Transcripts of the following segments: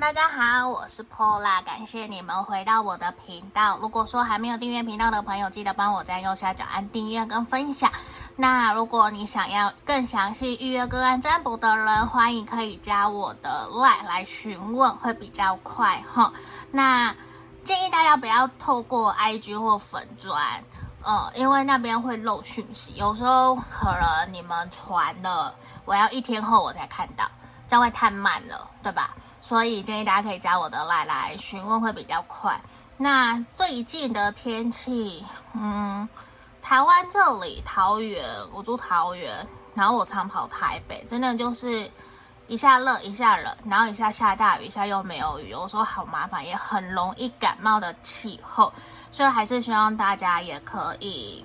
大家好，我是 Pola，感谢你们回到我的频道。如果说还没有订阅频道的朋友，记得帮我在右下角按订阅跟分享。那如果你想要更详细预约个案占卜的人，欢迎可以加我的 LINE 来询问，会比较快哈。那建议大家不要透过 IG 或粉专，呃，因为那边会漏讯息，有时候可能你们传了，我要一天后我才看到，这样会太慢了，对吧？所以建议大家可以加我的来来询问，会比较快。那最近的天气，嗯，台湾这里桃园，我住桃园，然后我常跑台北，真的就是一下热一下冷，然后一下下大雨，一下又没有雨，有时候好麻烦，也很容易感冒的气候。所以还是希望大家也可以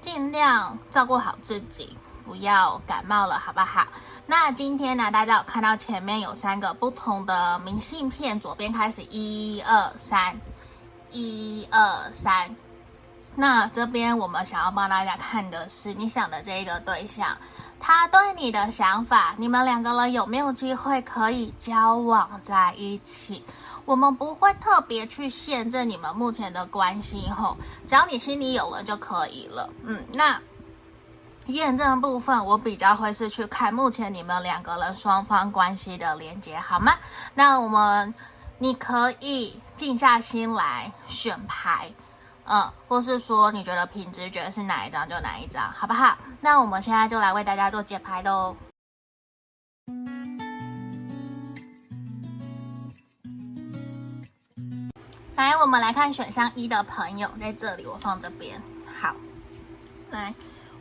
尽量照顾好自己，不要感冒了，好不好？那今天呢，大家有看到前面有三个不同的明信片，左边开始一二三，一二三。那这边我们想要帮大家看的是你想的这一个对象，他对你的想法，你们两个人有没有机会可以交往在一起？我们不会特别去限制你们目前的关系，吼，只要你心里有了就可以了。嗯，那。验证部分，我比较会是去看目前你们两个人双方关系的连接，好吗？那我们你可以静下心来选牌，嗯，或是说你觉得凭直觉是哪一张就哪一张，好不好？那我们现在就来为大家做解牌喽。来，我们来看选项一的朋友，在这里我放这边，好，来。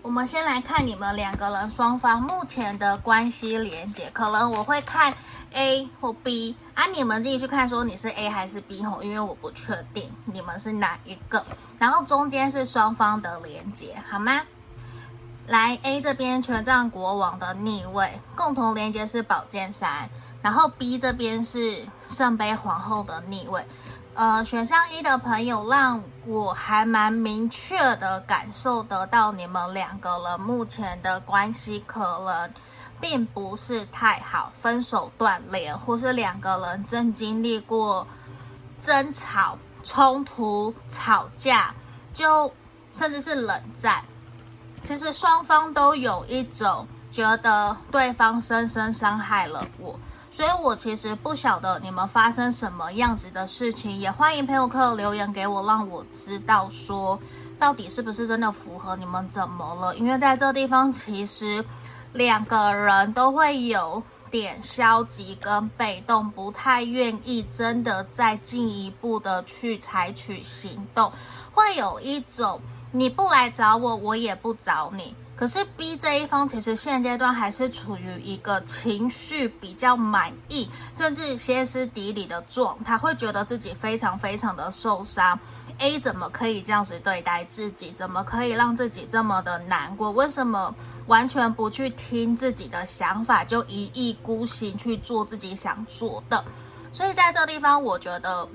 我们先来看你们两个人双方目前的关系连接，可能我会看 A 或 B 啊，你们自己去看说你是 A 还是 B 吼，因为我不确定你们是哪一个。然后中间是双方的连接，好吗？来 A 这边权杖国王的逆位，共同连接是宝剑三，然后 B 这边是圣杯皇后的逆位。呃，选项一的朋友让我还蛮明确的感受得到，你们两个人目前的关系可能并不是太好，分手断联，或是两个人正经历过争吵、冲突、吵架，就甚至是冷战。其实双方都有一种觉得对方深深伤害了我。所以，我其实不晓得你们发生什么样子的事情，也欢迎朋友可以留言给我，让我知道说到底是不是真的符合你们怎么了。因为在这地方，其实两个人都会有点消极跟被动，不太愿意真的再进一步的去采取行动，会有一种你不来找我，我也不找你。可是 B 这一方其实现阶段还是处于一个情绪比较满意，甚至歇斯底里的状态，会觉得自己非常非常的受伤。A 怎么可以这样子对待自己？怎么可以让自己这么的难过？为什么完全不去听自己的想法，就一意孤行去做自己想做的？所以在这地方，我觉得。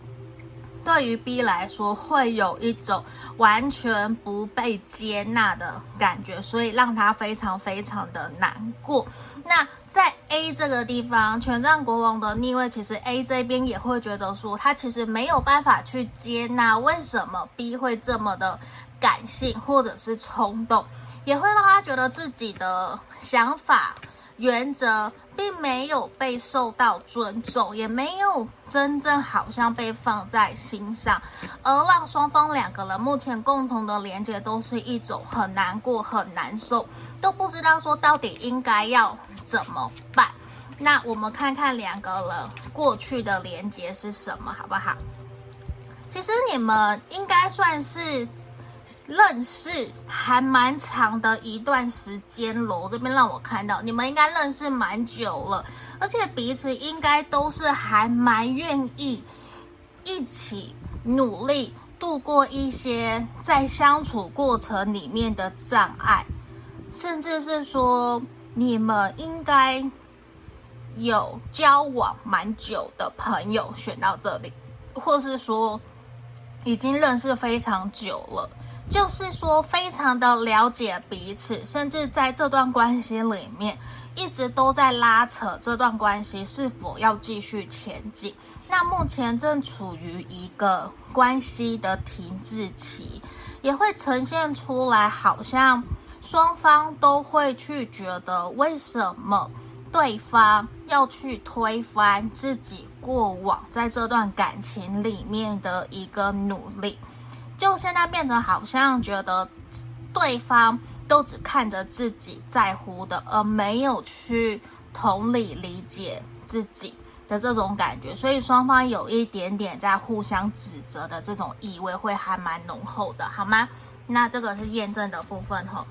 对于 B 来说，会有一种完全不被接纳的感觉，所以让他非常非常的难过。那在 A 这个地方，权杖国王的逆位，其实 A 这边也会觉得说，他其实没有办法去接纳为什么 B 会这么的感性或者是冲动，也会让他觉得自己的想法、原则。并没有被受到尊重，也没有真正好像被放在心上，而让双方两个人目前共同的连接都是一种很难过、很难受，都不知道说到底应该要怎么办。那我们看看两个人过去的连接是什么，好不好？其实你们应该算是。认识还蛮长的一段时间咯，这边让我看到你们应该认识蛮久了，而且彼此应该都是还蛮愿意一起努力度过一些在相处过程里面的障碍，甚至是说你们应该有交往蛮久的朋友选到这里，或是说已经认识非常久了。就是说，非常的了解彼此，甚至在这段关系里面，一直都在拉扯这段关系是否要继续前进。那目前正处于一个关系的停滞期，也会呈现出来，好像双方都会去觉得，为什么对方要去推翻自己过往在这段感情里面的一个努力，就现在变成好像觉得对方都只看着自己在乎的，而没有去同理理解自己。的这种感觉，所以双方有一点点在互相指责的这种意味，会还蛮浓厚的，好吗？那这个是验证的部分哈。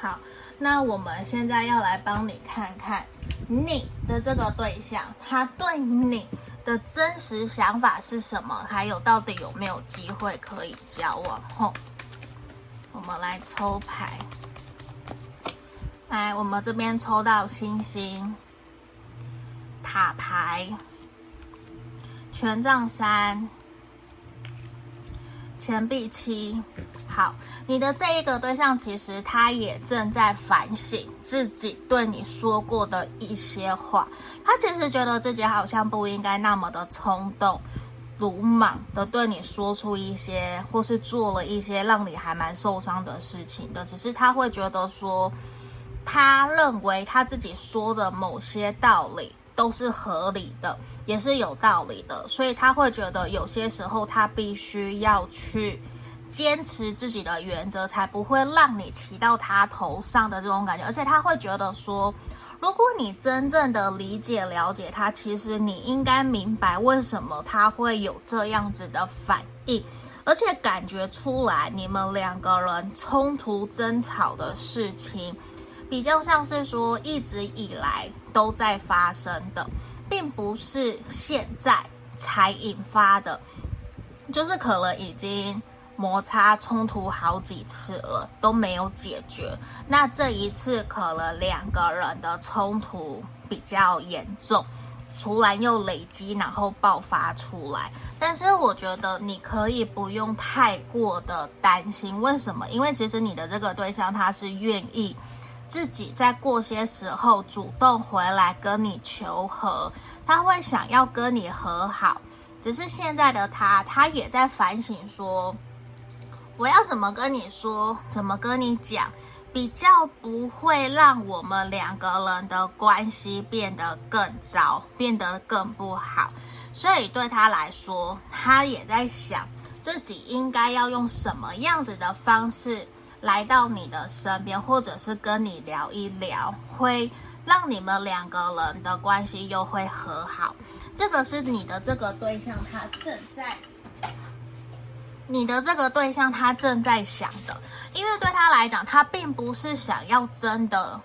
好，那我们现在要来帮你看看你的这个对象，他对你的真实想法是什么，还有到底有没有机会可以交往？吼，我们来抽牌，来，我们这边抽到星星。塔牌、权杖三、钱币七，好，你的这一个对象其实他也正在反省自己对你说过的一些话，他其实觉得自己好像不应该那么的冲动、鲁莽的对你说出一些，或是做了一些让你还蛮受伤的事情的，只是他会觉得说，他认为他自己说的某些道理。都是合理的，也是有道理的，所以他会觉得有些时候他必须要去坚持自己的原则，才不会让你骑到他头上的这种感觉。而且他会觉得说，如果你真正的理解了解他，其实你应该明白为什么他会有这样子的反应，而且感觉出来你们两个人冲突争吵的事情。比较像是说，一直以来都在发生的，并不是现在才引发的，就是可能已经摩擦冲突好几次了，都没有解决。那这一次可能两个人的冲突比较严重，突然又累积，然后爆发出来。但是我觉得你可以不用太过的担心，为什么？因为其实你的这个对象他是愿意。自己在过些时候主动回来跟你求和，他会想要跟你和好，只是现在的他，他也在反省说，我要怎么跟你说，怎么跟你讲，比较不会让我们两个人的关系变得更糟，变得更不好。所以对他来说，他也在想自己应该要用什么样子的方式。来到你的身边，或者是跟你聊一聊，会让你们两个人的关系又会和好。这个是你的这个对象，他正在，你的这个对象他正在想的，因为对他来讲，他并不是想要真的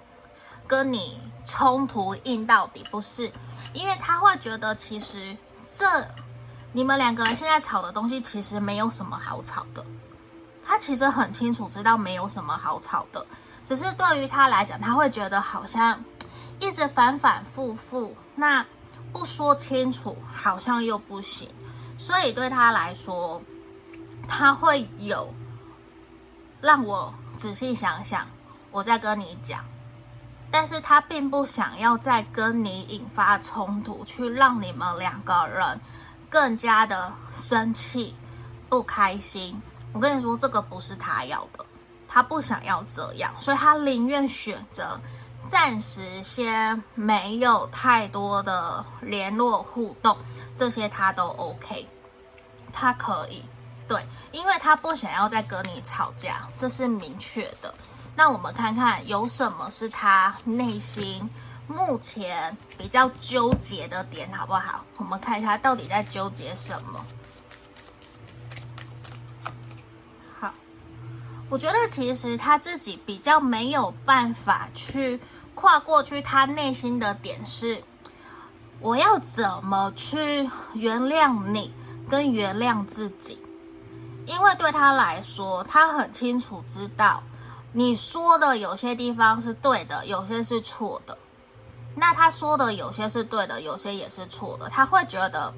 跟你冲突硬到底，不是，因为他会觉得其实这你们两个人现在吵的东西，其实没有什么好吵的。他其实很清楚知道没有什么好吵的，只是对于他来讲，他会觉得好像一直反反复复，那不说清楚好像又不行，所以对他来说，他会有让我仔细想想，我再跟你讲，但是他并不想要再跟你引发冲突，去让你们两个人更加的生气、不开心。我跟你说，这个不是他要的，他不想要这样，所以他宁愿选择暂时先没有太多的联络互动，这些他都 OK，他可以，对，因为他不想要再跟你吵架，这是明确的。那我们看看有什么是他内心目前比较纠结的点，好不好？我们看一下到底在纠结什么。我觉得其实他自己比较没有办法去跨过去，他内心的点是：我要怎么去原谅你，跟原谅自己？因为对他来说，他很清楚知道你说的有些地方是对的，有些是错的。那他说的有些是对的，有些也是错的。他会觉得，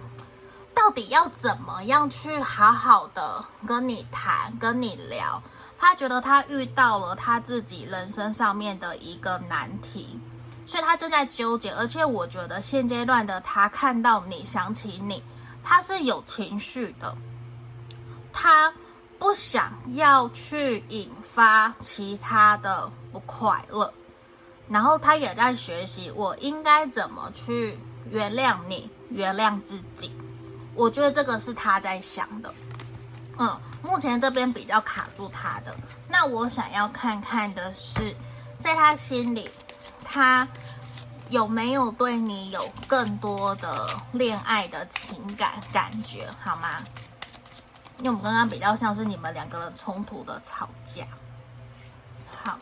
到底要怎么样去好好的跟你谈，跟你聊？他觉得他遇到了他自己人生上面的一个难题，所以他正在纠结。而且我觉得现阶段的他看到你，想起你，他是有情绪的，他不想要去引发其他的不快乐，然后他也在学习我应该怎么去原谅你，原谅自己。我觉得这个是他在想的，嗯。目前这边比较卡住他的，那我想要看看的是，在他心里，他有没有对你有更多的恋爱的情感感觉，好吗？因为我们刚刚比较像是你们两个人冲突的吵架。好，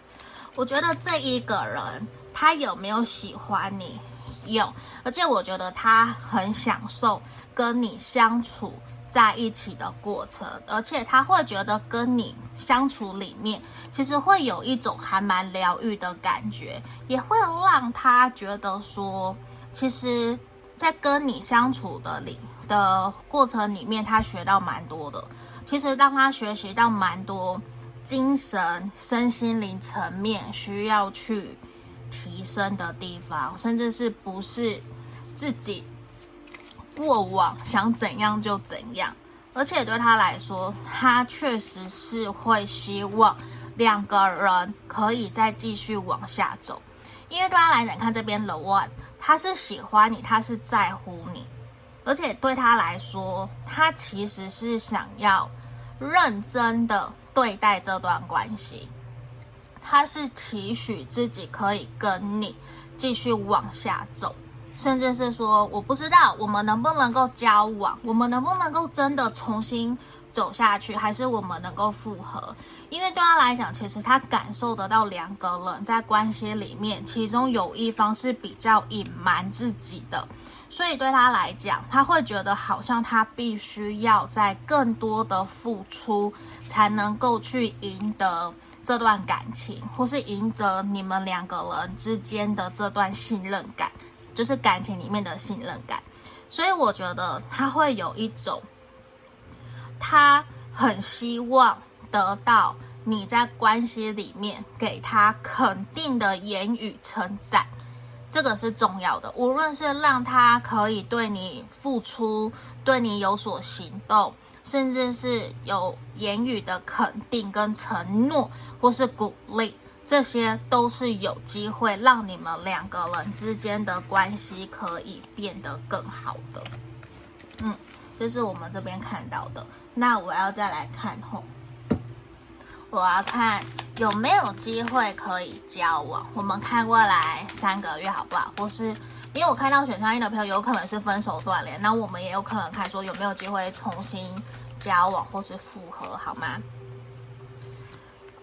我觉得这一个人他有没有喜欢你？有，而且我觉得他很享受跟你相处。在一起的过程，而且他会觉得跟你相处里面，其实会有一种还蛮疗愈的感觉，也会让他觉得说，其实，在跟你相处的里的过程里面，他学到蛮多的。其实，当他学习到蛮多精神、身心灵层面需要去提升的地方，甚至是不是自己。过往想怎样就怎样，而且对他来说，他确实是会希望两个人可以再继续往下走，因为对他来讲，看这边 The One，他是喜欢你，他是在乎你，而且对他来说，他其实是想要认真的对待这段关系，他是期许自己可以跟你继续往下走。甚至是说，我不知道我们能不能够交往，我们能不能够真的重新走下去，还是我们能够复合？因为对他来讲，其实他感受得到两个人在关系里面，其中有一方是比较隐瞒自己的，所以对他来讲，他会觉得好像他必须要在更多的付出，才能够去赢得这段感情，或是赢得你们两个人之间的这段信任感。就是感情里面的信任感，所以我觉得他会有一种，他很希望得到你在关系里面给他肯定的言语称赞，这个是重要的。无论是让他可以对你付出，对你有所行动，甚至是有言语的肯定跟承诺，或是鼓励。这些都是有机会让你们两个人之间的关系可以变得更好的。嗯，这是我们这边看到的。那我要再来看后，我要看有没有机会可以交往。我们看过来三个月好不好？或是因为我看到选项一的朋友有可能是分手断联，那我们也有可能看说有没有机会重新交往或是复合，好吗？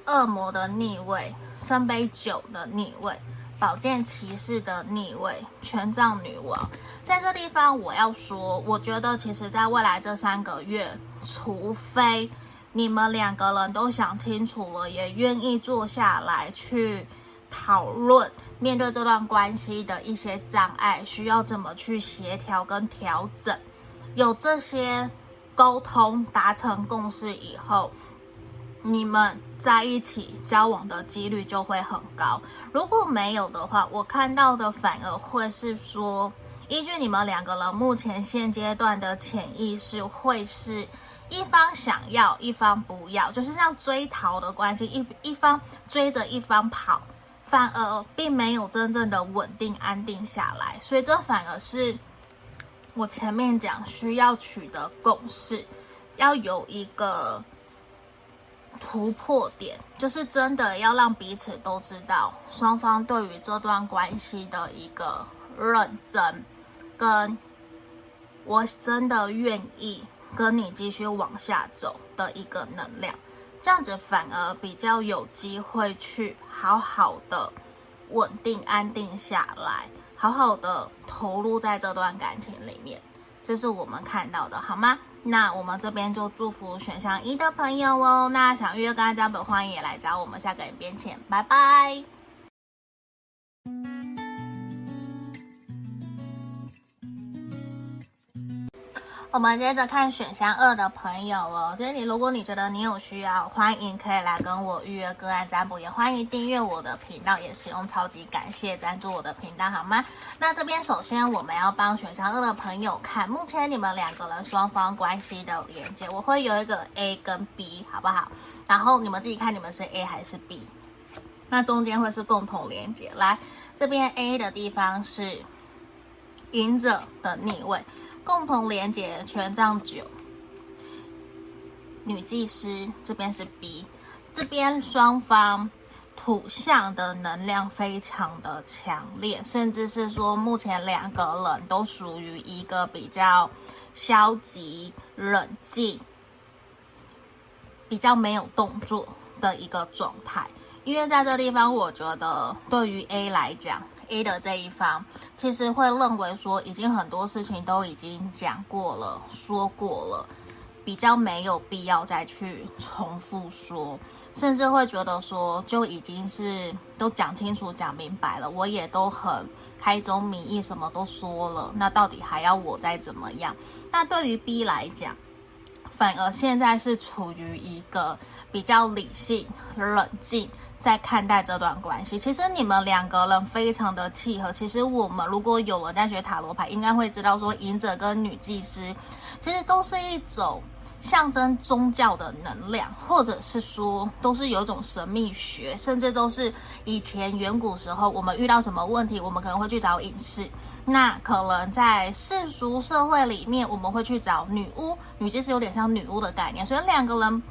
恶魔的逆位。圣杯九的逆位，宝剑骑士的逆位，权杖女王，在这地方我要说，我觉得其实在未来这三个月，除非你们两个人都想清楚了，也愿意坐下来去讨论，面对这段关系的一些障碍，需要怎么去协调跟调整，有这些沟通达成共识以后。你们在一起交往的几率就会很高。如果没有的话，我看到的反而会是说，依据你们两个人目前现阶段的潜意识，会是一方想要，一方不要，就是像追逃的关系，一一方追着一方跑，反而并没有真正的稳定安定下来。所以这反而是我前面讲需要取得共识，要有一个。突破点就是真的要让彼此都知道，双方对于这段关系的一个认真，跟我真的愿意跟你继续往下走的一个能量，这样子反而比较有机会去好好的稳定安定下来，好好的投入在这段感情里面，这是我们看到的，好吗？那我们这边就祝福选项一的朋友哦。那想预约跟加本，欢迎也来找我们。下个影片见，拜拜。我们接着看选项二的朋友哦，所以你，如果你觉得你有需要，欢迎可以来跟我预约个案占卜，也欢迎订阅我的频道，也使用超级感谢赞助我的频道，好吗？那这边首先我们要帮选项二的朋友看，目前你们两个人双方关系的连接，我会有一个 A 跟 B，好不好？然后你们自己看你们是 A 还是 B，那中间会是共同连接。来，这边 A 的地方是隐者的逆位。共同连接权杖九，女祭司这边是 B，这边双方土象的能量非常的强烈，甚至是说目前两个人都属于一个比较消极、冷静、比较没有动作的一个状态。因为在这地方，我觉得对于 A 来讲。A 的这一方其实会认为说，已经很多事情都已经讲过了、说过了，比较没有必要再去重复说，甚至会觉得说，就已经是都讲清楚、讲明白了，我也都很开宗明义，什么都说了，那到底还要我再怎么样？那对于 B 来讲，反而现在是处于一个比较理性、冷静。在看待这段关系，其实你们两个人非常的契合。其实我们如果有人在学塔罗牌，应该会知道说，隐者跟女祭司其实都是一种象征宗教的能量，或者是说都是有一种神秘学，甚至都是以前远古时候我们遇到什么问题，我们可能会去找隐士。那可能在世俗社会里面，我们会去找女巫。女祭司有点像女巫的概念，所以两个人。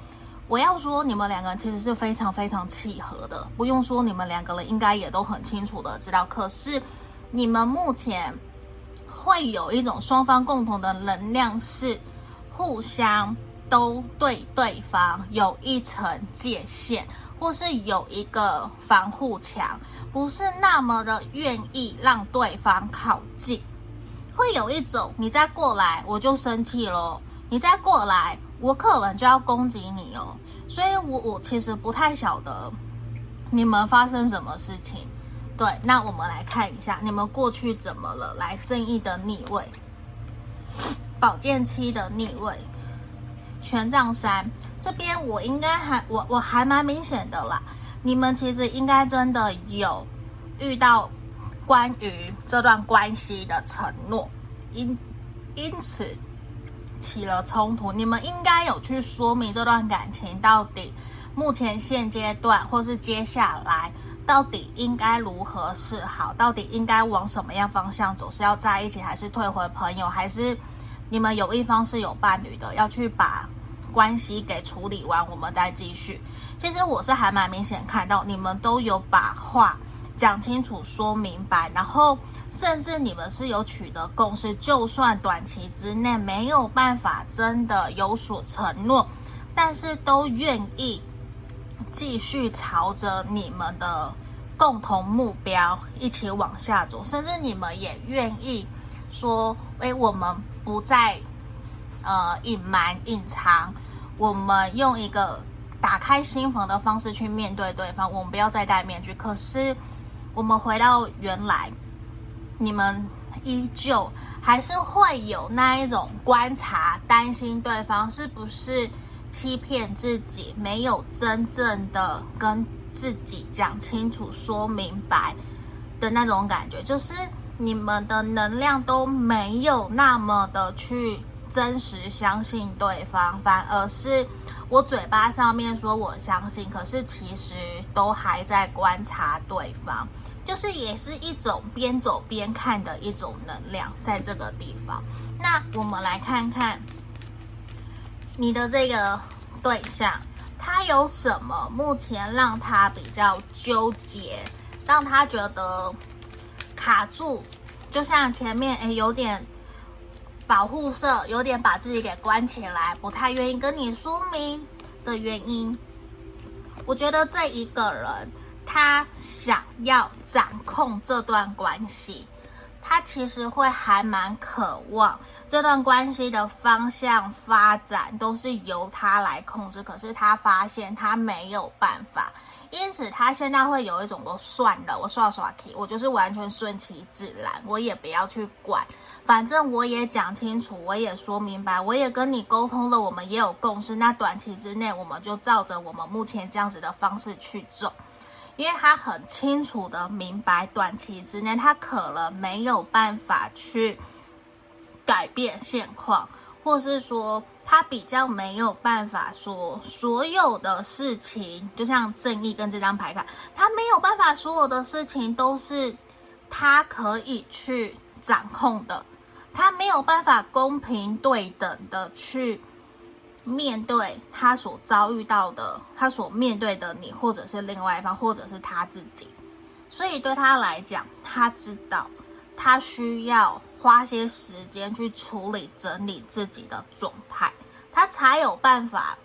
我要说，你们两个人其实是非常非常契合的，不用说，你们两个人应该也都很清楚的知道。可是，你们目前会有一种双方共同的能量，是互相都对对方有一层界限，或是有一个防护墙，不是那么的愿意让对方靠近。会有一种，你再过来我就生气咯，你再过来。我可能就要攻击你哦，所以我我其实不太晓得你们发生什么事情。对，那我们来看一下你们过去怎么了。来，正义的逆位，宝剑七的逆位，权杖三这边我应该还我我还蛮明显的啦。你们其实应该真的有遇到关于这段关系的承诺，因因此。起了冲突，你们应该有去说明这段感情到底目前现阶段，或是接下来到底应该如何是好，到底应该往什么样方向走，是要在一起，还是退回朋友，还是你们有一方是有伴侣的，要去把关系给处理完，我们再继续。其实我是还蛮明显看到你们都有把话讲清楚、说明白，然后。甚至你们是有取得共识，就算短期之内没有办法真的有所承诺，但是都愿意继续朝着你们的共同目标一起往下走。甚至你们也愿意说：“哎，我们不再呃隐瞒隐藏，我们用一个打开心房的方式去面对对方，我们不要再戴面具。”可是我们回到原来。你们依旧还是会有那一种观察、担心对方是不是欺骗自己，没有真正的跟自己讲清楚、说明白的那种感觉，就是你们的能量都没有那么的去真实相信对方，反而是我嘴巴上面说我相信，可是其实都还在观察对方。就是也是一种边走边看的一种能量，在这个地方。那我们来看看你的这个对象，他有什么目前让他比较纠结，让他觉得卡住，就像前面诶有点保护色，有点把自己给关起来，不太愿意跟你说明的原因。我觉得这一个人。他想要掌控这段关系，他其实会还蛮渴望这段关系的方向发展都是由他来控制。可是他发现他没有办法，因此他现在会有一种我算了，我刷刷题，我就是完全顺其自然，我也不要去管，反正我也讲清楚，我也说明白，我也跟你沟通了，我们也有共识，那短期之内我们就照着我们目前这样子的方式去走，因为他很清楚的明白，短期之内他可能没有办法去改变现况。或是说他比较没有办法说所有的事情，就像正义跟这张牌卡，他没有办法所有的事情都是他可以去掌控的，他没有办法公平对等的去面对他所遭遇到的，他所面对的你，或者是另外一方，或者是他自己，所以对他来讲，他知道他需要。花些时间去处理、整理自己的状态，他才有办法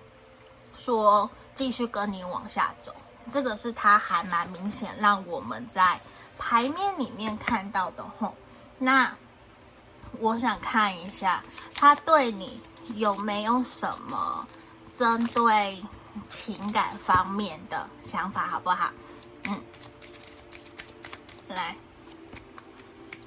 说继续跟你往下走。这个是他还蛮明显让我们在牌面里面看到的吼。那我想看一下他对你有没有什么针对情感方面的想法，好不好？嗯，来，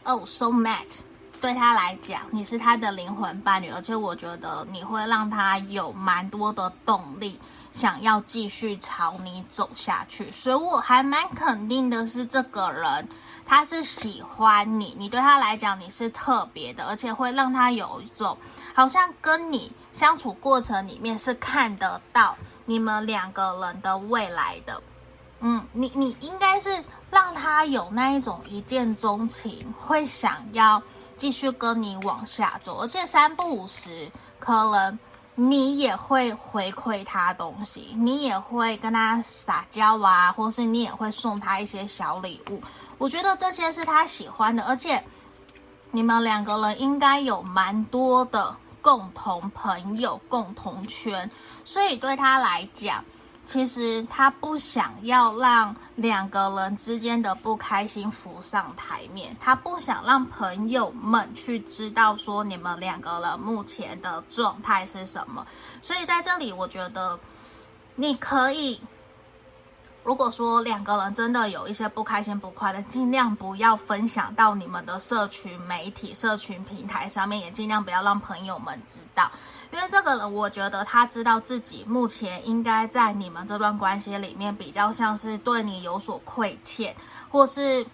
哦 SO MAT。对他来讲，你是他的灵魂伴侣，而且我觉得你会让他有蛮多的动力，想要继续朝你走下去。所以我还蛮肯定的是，这个人他是喜欢你，你对他来讲你是特别的，而且会让他有一种好像跟你相处过程里面是看得到你们两个人的未来的。嗯，你你应该是让他有那一种一见钟情，会想要。继续跟你往下走，而且三不五时，可能你也会回馈他东西，你也会跟他撒娇啊，或是你也会送他一些小礼物。我觉得这些是他喜欢的，而且你们两个人应该有蛮多的共同朋友、共同圈，所以对他来讲。其实他不想要让两个人之间的不开心浮上台面，他不想让朋友们去知道说你们两个人目前的状态是什么。所以在这里，我觉得你可以，如果说两个人真的有一些不开心、不快乐，尽量不要分享到你们的社群媒体、社群平台上面，也尽量不要让朋友们知道。因为这个人，我觉得他知道自己目前应该在你们这段关系里面比较像是对你有所亏欠，或是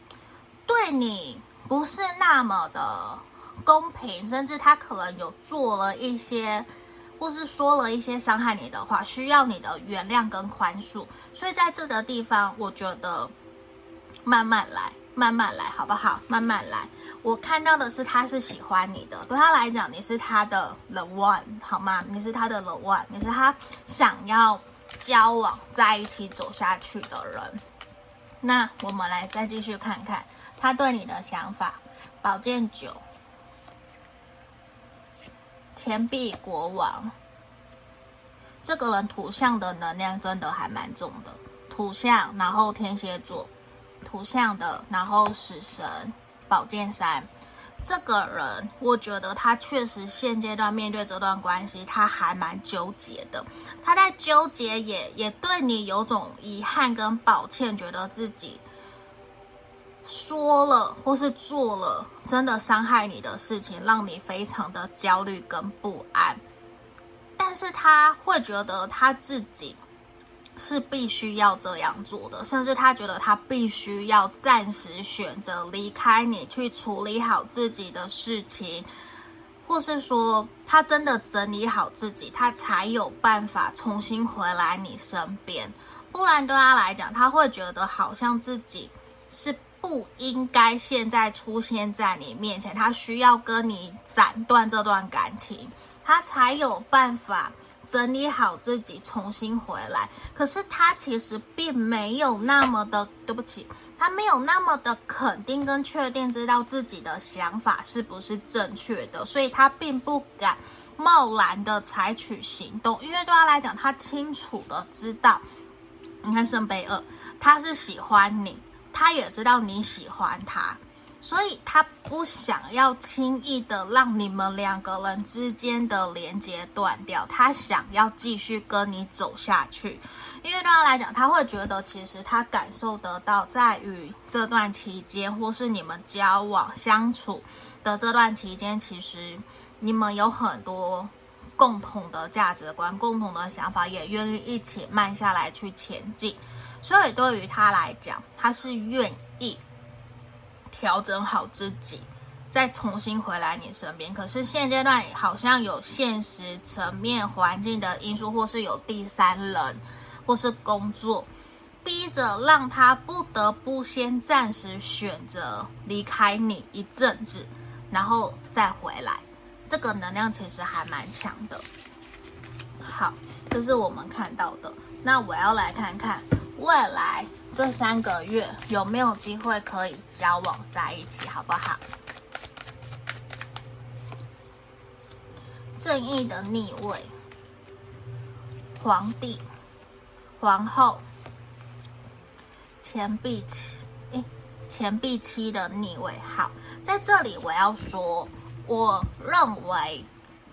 对你不是那么的公平，甚至他可能有做了一些，或是说了一些伤害你的话，需要你的原谅跟宽恕。所以在这个地方，我觉得慢慢来，慢慢来，好不好？慢慢来。我看到的是，他是喜欢你的，对他来讲，你是他的 the one，好吗？你是他的 the one，你是他想要交往在一起走下去的人。那我们来再继续看看他对你的想法。宝剑九，钱币国王，这个人土象的能量真的还蛮重的，土象，然后天蝎座，土象的，然后死神。宝剑三，这个人，我觉得他确实现阶段面对这段关系，他还蛮纠结的。他在纠结也，也也对你有种遗憾跟抱歉，觉得自己说了或是做了真的伤害你的事情，让你非常的焦虑跟不安。但是他会觉得他自己。是必须要这样做的，甚至他觉得他必须要暂时选择离开你，去处理好自己的事情，或是说他真的整理好自己，他才有办法重新回来你身边。不然对他来讲，他会觉得好像自己是不应该现在出现在你面前，他需要跟你斩断这段感情，他才有办法。整理好自己，重新回来。可是他其实并没有那么的，对不起，他没有那么的肯定跟确定，知道自己的想法是不是正确的，所以他并不敢贸然的采取行动。因为对他来讲，他清楚的知道，你看圣杯二，他是喜欢你，他也知道你喜欢他，所以他不想要轻易的让你们两个人之间的连接断掉，他想要继续跟你走下去。因为对他来讲，他会觉得其实他感受得到，在与这段期间，或是你们交往相处的这段期间，其实你们有很多共同的价值观、共同的想法，也愿意一起慢下来去前进。所以对于他来讲，他是愿意。调整好自己，再重新回来你身边。可是现阶段好像有现实层面环境的因素，或是有第三人，或是工作，逼着让他不得不先暂时选择离开你一阵子，然后再回来。这个能量其实还蛮强的。好，这是我们看到的。那我要来看看未来。这三个月有没有机会可以交往在一起，好不好？正义的逆位，皇帝、皇后、钱币七，诶，钱币七的逆位。好，在这里我要说，我认为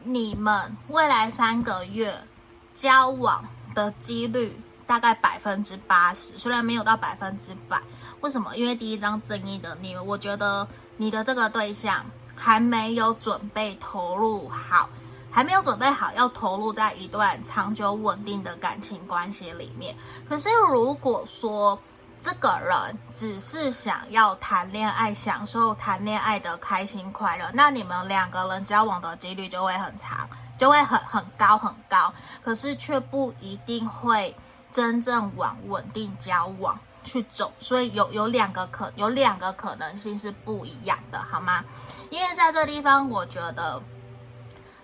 你们未来三个月交往的几率。大概百分之八十，虽然没有到百分之百，为什么？因为第一张正义的你，我觉得你的这个对象还没有准备投入好，还没有准备好要投入在一段长久稳定的感情关系里面。可是如果说这个人只是想要谈恋爱，享受谈恋爱的开心快乐，那你们两个人交往的几率就会很长，就会很很高很高，可是却不一定会。真正往稳定交往去走，所以有有两个可有两个可能性是不一样的，好吗？因为在这地方，我觉得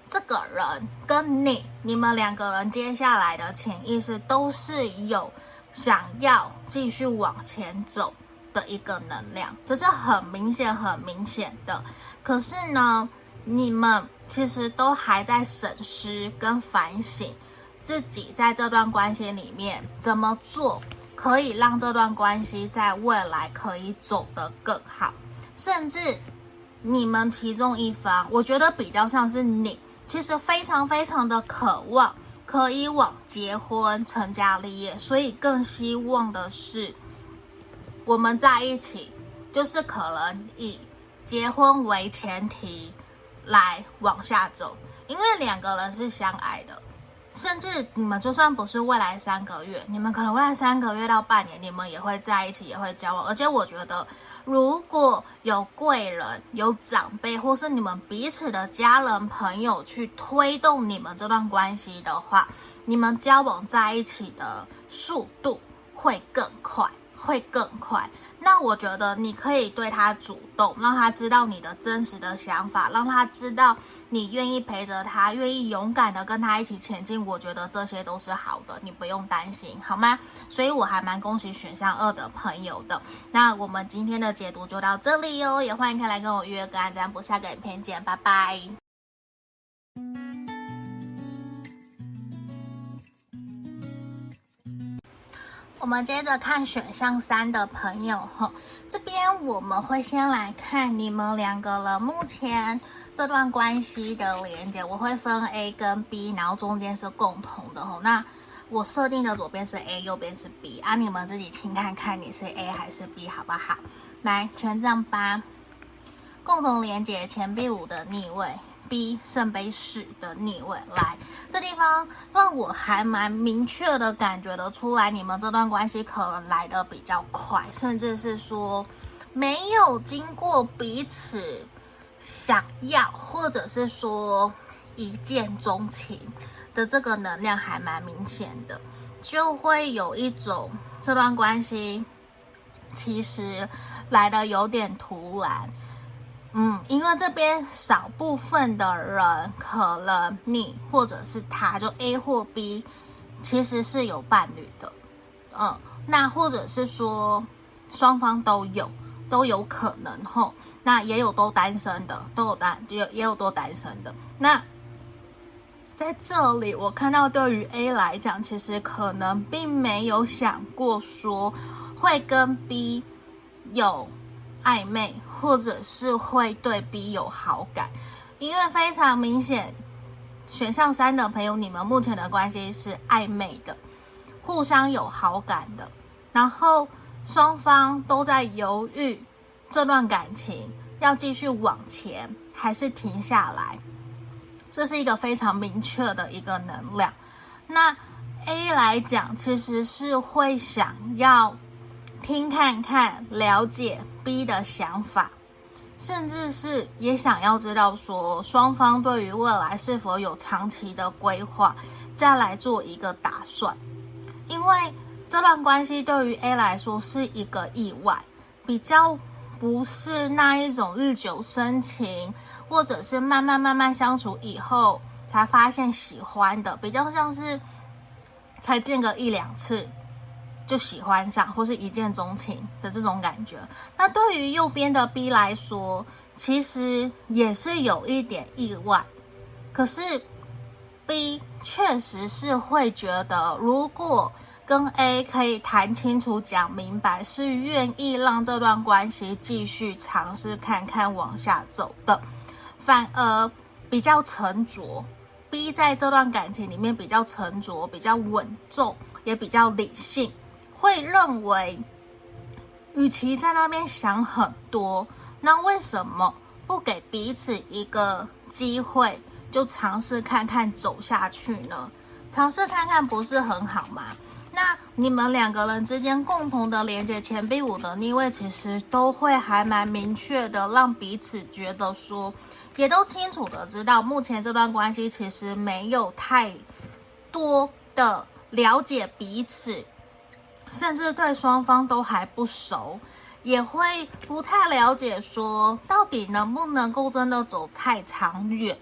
这个人跟你，你们两个人接下来的潜意识都是有想要继续往前走的一个能量，这是很明显、很明显的。可是呢，你们其实都还在审视跟反省。自己在这段关系里面怎么做，可以让这段关系在未来可以走得更好？甚至你们其中一方，我觉得比较像是你，其实非常非常的渴望可以往结婚成家立业，所以更希望的是我们在一起，就是可能以结婚为前提来往下走，因为两个人是相爱的。甚至你们就算不是未来三个月，你们可能未来三个月到半年，你们也会在一起，也会交往。而且我觉得，如果有贵人、有长辈，或是你们彼此的家人朋友去推动你们这段关系的话，你们交往在一起的速度会更快，会更快。那我觉得你可以对他主动，让他知道你的真实的想法，让他知道你愿意陪着他，愿意勇敢的跟他一起前进。我觉得这些都是好的，你不用担心，好吗？所以我还蛮恭喜选项二的朋友的。那我们今天的解读就到这里哦，也欢迎可以来跟我约个案占卜，下个影片见，拜拜。我们接着看选项三的朋友哈，这边我们会先来看你们两个人目前这段关系的连接，我会分 A 跟 B，然后中间是共同的哈。那我设定的左边是 A，右边是 B，啊，你们自己听看看你是 A 还是 B 好不好？来，权杖八，共同连接，钱币五的逆位。B 圣杯四的逆位，来这地方让我还蛮明确的感觉得出来，你们这段关系可能来得比较快，甚至是说没有经过彼此想要，或者是说一见钟情的这个能量还蛮明显的，就会有一种这段关系其实来得有点突然。嗯，因为这边少部分的人，可能你或者是他，就 A 或 B，其实是有伴侣的，嗯，那或者是说双方都有，都有可能吼，那也有都单身的，都有单，也也有都单身的。那在这里，我看到对于 A 来讲，其实可能并没有想过说会跟 B 有。暧昧，或者是会对 B 有好感，因为非常明显，选项三的朋友，你们目前的关系是暧昧的，互相有好感的，然后双方都在犹豫这段感情要继续往前还是停下来，这是一个非常明确的一个能量。那 A 来讲，其实是会想要听看看，了解 B 的想法，甚至是也想要知道说双方对于未来是否有长期的规划，再来做一个打算。因为这段关系对于 A 来说是一个意外，比较不是那一种日久生情，或者是慢慢慢慢相处以后才发现喜欢的，比较像是。才见个一两次就喜欢上，或是一见钟情的这种感觉。那对于右边的 B 来说，其实也是有一点意外。可是 B 确实是会觉得，如果跟 A 可以谈清楚、讲明白，是愿意让这段关系继续尝试看看往下走的，反而比较沉着。B 在这段感情里面比较沉着，比较稳重，也比较理性，会认为，与其在那边想很多，那为什么不给彼此一个机会，就尝试看看走下去呢？尝试看看不是很好吗？那你们两个人之间共同的连接，钱币五的逆位，其实都会还蛮明确的，让彼此觉得说。也都清楚的知道，目前这段关系其实没有太多的了解彼此，甚至对双方都还不熟，也会不太了解说到底能不能够真的走太长远。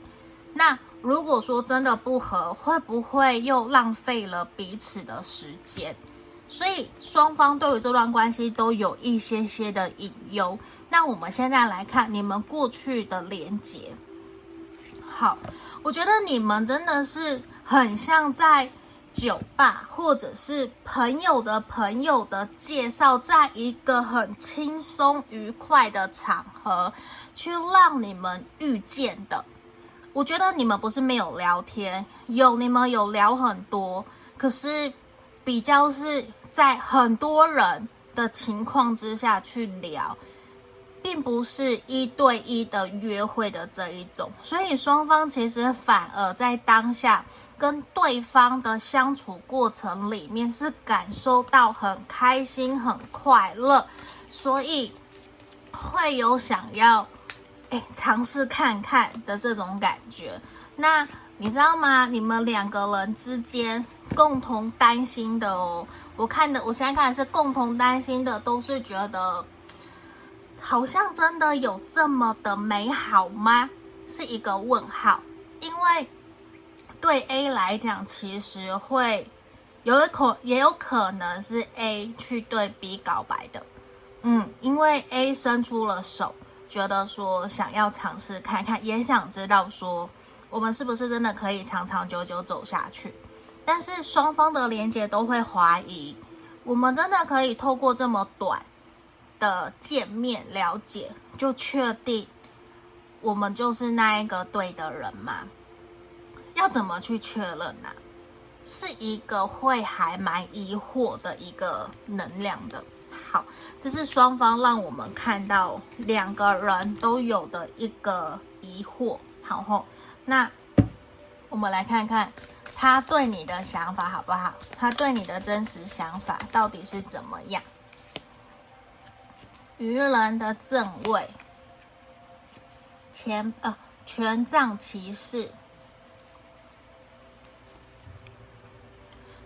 那如果说真的不合，会不会又浪费了彼此的时间？所以双方对于这段关系都有一些些的隐忧。那我们现在来看你们过去的连结。好，我觉得你们真的是很像在酒吧，或者是朋友的朋友的介绍，在一个很轻松愉快的场合去让你们遇见的。我觉得你们不是没有聊天，有你们有聊很多，可是比较是在很多人的情况之下去聊。并不是一对一的约会的这一种，所以双方其实反而在当下跟对方的相处过程里面是感受到很开心、很快乐，所以会有想要哎尝试看看的这种感觉。那你知道吗？你们两个人之间共同担心的哦，我看的，我现在看的是共同担心的，都是觉得。好像真的有这么的美好吗？是一个问号。因为对 A 来讲，其实会有一可也有可能是 A 去对 B 告白的。嗯，因为 A 伸出了手，觉得说想要尝试看看，也想知道说我们是不是真的可以长长久久走下去。但是双方的连接都会怀疑，我们真的可以透过这么短。的见面了解，就确定我们就是那一个对的人吗？要怎么去确认呢？是一个会还蛮疑惑的一个能量的。好，这是双方让我们看到两个人都有的一个疑惑。好后，那我们来看看他对你的想法好不好？他对你的真实想法到底是怎么样？愚人的正位，前呃权杖骑士，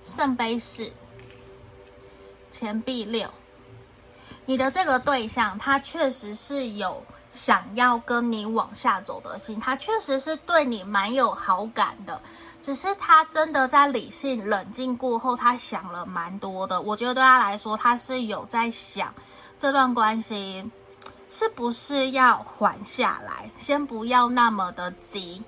圣杯四，钱币六。你的这个对象，他确实是有想要跟你往下走的心，他确实是对你蛮有好感的，只是他真的在理性冷静过后，他想了蛮多的。我觉得对他来说，他是有在想。这段关系是不是要缓下来？先不要那么的急。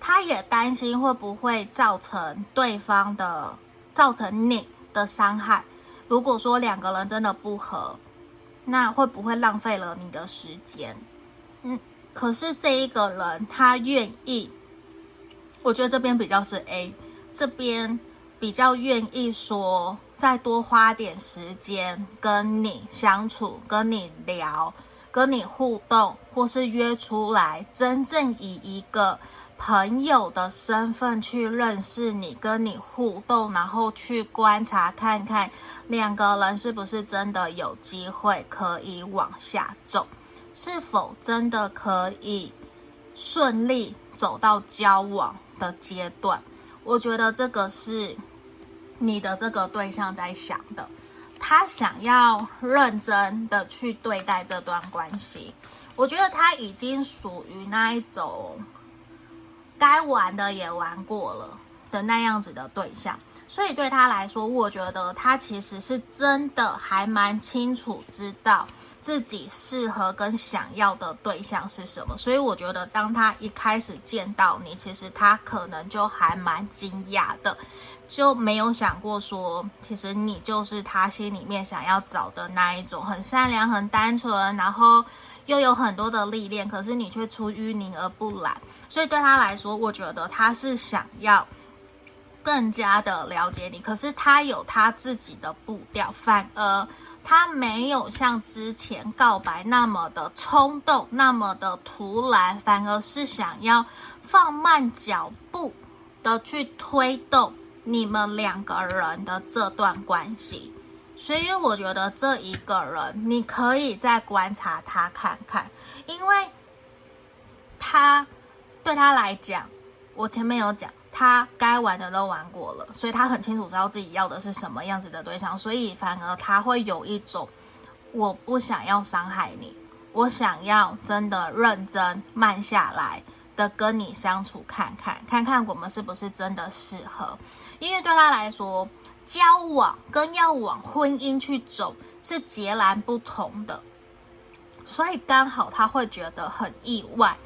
他也担心会不会造成对方的、造成你的伤害。如果说两个人真的不合，那会不会浪费了你的时间？嗯，可是这一个人他愿意，我觉得这边比较是 A，这边比较愿意说再多花点时间跟你相处，跟你聊，跟你互动，或是约出来，真正以一个。朋友的身份去认识你，跟你互动，然后去观察看看两个人是不是真的有机会可以往下走，是否真的可以顺利走到交往的阶段。我觉得这个是你的这个对象在想的，他想要认真的去对待这段关系。我觉得他已经属于那一种。该玩的也玩过了的那样子的对象，所以对他来说，我觉得他其实是真的还蛮清楚知道自己适合跟想要的对象是什么。所以我觉得当他一开始见到你，其实他可能就还蛮惊讶的，就没有想过说，其实你就是他心里面想要找的那一种，很善良、很单纯，然后。又有很多的历练，可是你却出淤泥而不染，所以对他来说，我觉得他是想要更加的了解你，可是他有他自己的步调，反而他没有像之前告白那么的冲动，那么的突然，反而是想要放慢脚步的去推动你们两个人的这段关系。所以我觉得这一个人，你可以再观察他看看，因为他对他来讲，我前面有讲，他该玩的都玩过了，所以他很清楚知道自己要的是什么样子的对象，所以反而他会有一种我不想要伤害你，我想要真的认真慢下来的跟你相处看看，看看我们是不是真的适合，因为对他来说。交往跟要往婚姻去走是截然不同的，所以刚好他会觉得很意外，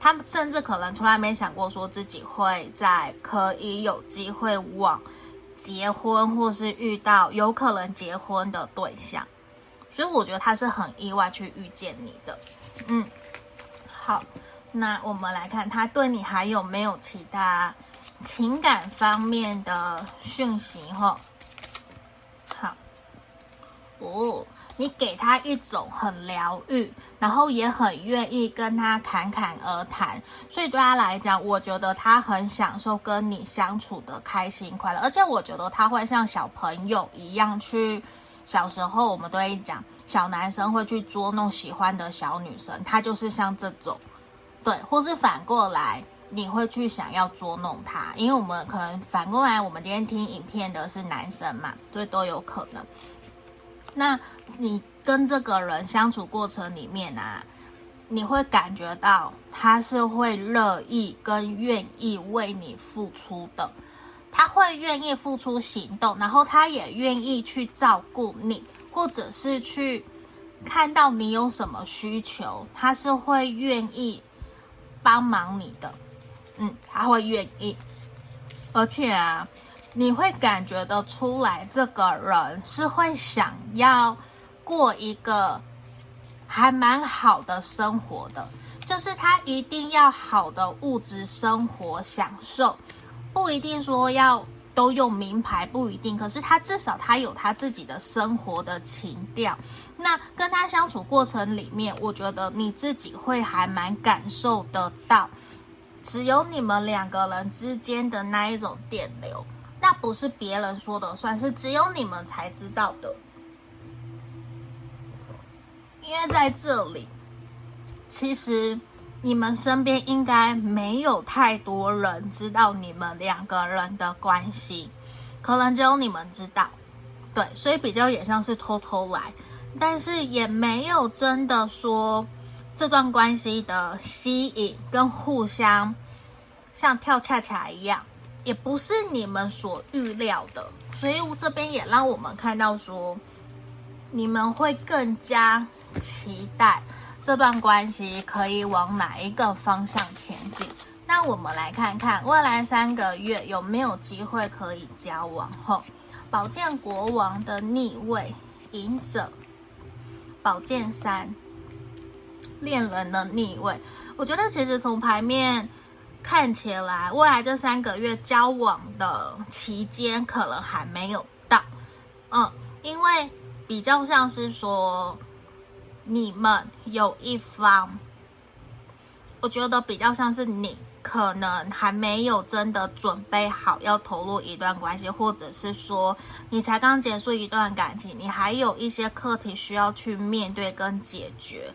他甚至可能从来没想过说自己会在可以有机会往结婚，或是遇到有可能结婚的对象，所以我觉得他是很意外去遇见你的。嗯，好，那我们来看他对你还有没有其他情感方面的讯息哈？你给他一种很疗愈，然后也很愿意跟他侃侃而谈，所以对他来讲，我觉得他很享受跟你相处的开心快乐，而且我觉得他会像小朋友一样去，小时候我们都会讲，小男生会去捉弄喜欢的小女生，他就是像这种，对，或是反过来，你会去想要捉弄他，因为我们可能反过来，我们今天听影片的是男生嘛，所以都有可能。那你跟这个人相处过程里面啊，你会感觉到他是会乐意跟愿意为你付出的，他会愿意付出行动，然后他也愿意去照顾你，或者是去看到你有什么需求，他是会愿意帮忙你的，嗯，他会愿意，而且啊。你会感觉得出来，这个人是会想要过一个还蛮好的生活的，就是他一定要好的物质生活享受，不一定说要都用名牌，不一定，可是他至少他有他自己的生活的情调。那跟他相处过程里面，我觉得你自己会还蛮感受得到，只有你们两个人之间的那一种电流。那不是别人说的算，是只有你们才知道的。因为在这里，其实你们身边应该没有太多人知道你们两个人的关系，可能只有你们知道。对，所以比较也像是偷偷来，但是也没有真的说这段关系的吸引跟互相像跳恰恰一样。也不是你们所预料的，所以这边也让我们看到说，你们会更加期待这段关系可以往哪一个方向前进。那我们来看看未来三个月有没有机会可以交往后，宝剑国王的逆位，隐者，宝剑三，恋人的逆位。我觉得其实从牌面看起来，未来这三个月交往的期间可能还没有到，嗯，因为比较像是说你们有一方，我觉得比较像是你可能还没有真的准备好要投入一段关系，或者是说你才刚结束一段感情，你还有一些课题需要去面对跟解决。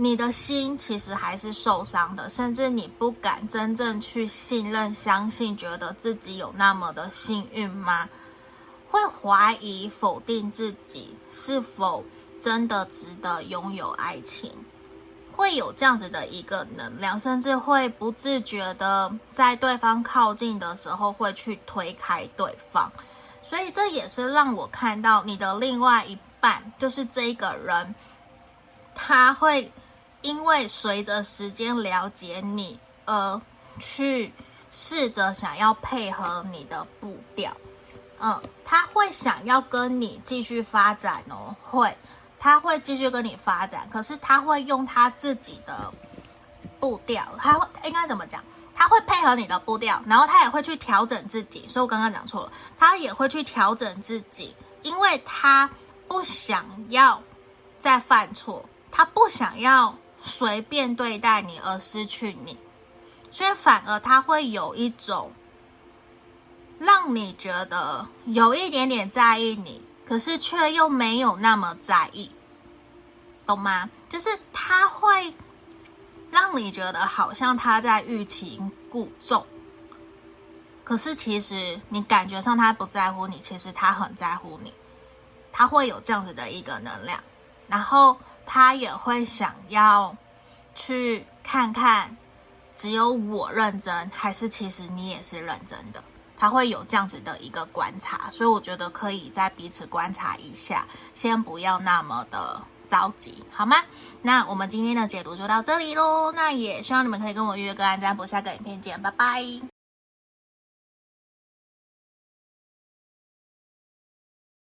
你的心其实还是受伤的，甚至你不敢真正去信任、相信，觉得自己有那么的幸运吗？会怀疑、否定自己是否真的值得拥有爱情，会有这样子的一个能量，甚至会不自觉的在对方靠近的时候会去推开对方，所以这也是让我看到你的另外一半，就是这一个人，他会。因为随着时间了解你，而去试着想要配合你的步调，嗯，他会想要跟你继续发展哦，会，他会继续跟你发展，可是他会用他自己的步调，他会应该怎么讲？他会配合你的步调，然后他也会去调整自己，所以我刚刚讲错了，他也会去调整自己，因为他不想要再犯错，他不想要。随便对待你而失去你，所以反而他会有一种让你觉得有一点点在意你，可是却又没有那么在意，懂吗？就是他会让你觉得好像他在欲擒故纵，可是其实你感觉上他不在乎你，其实他很在乎你，他会有这样子的一个能量，然后。他也会想要去看看，只有我认真，还是其实你也是认真的？他会有这样子的一个观察，所以我觉得可以再彼此观察一下，先不要那么的着急，好吗？那我们今天的解读就到这里喽，那也希望你们可以跟我预约个案占卜，下个影片见，拜拜。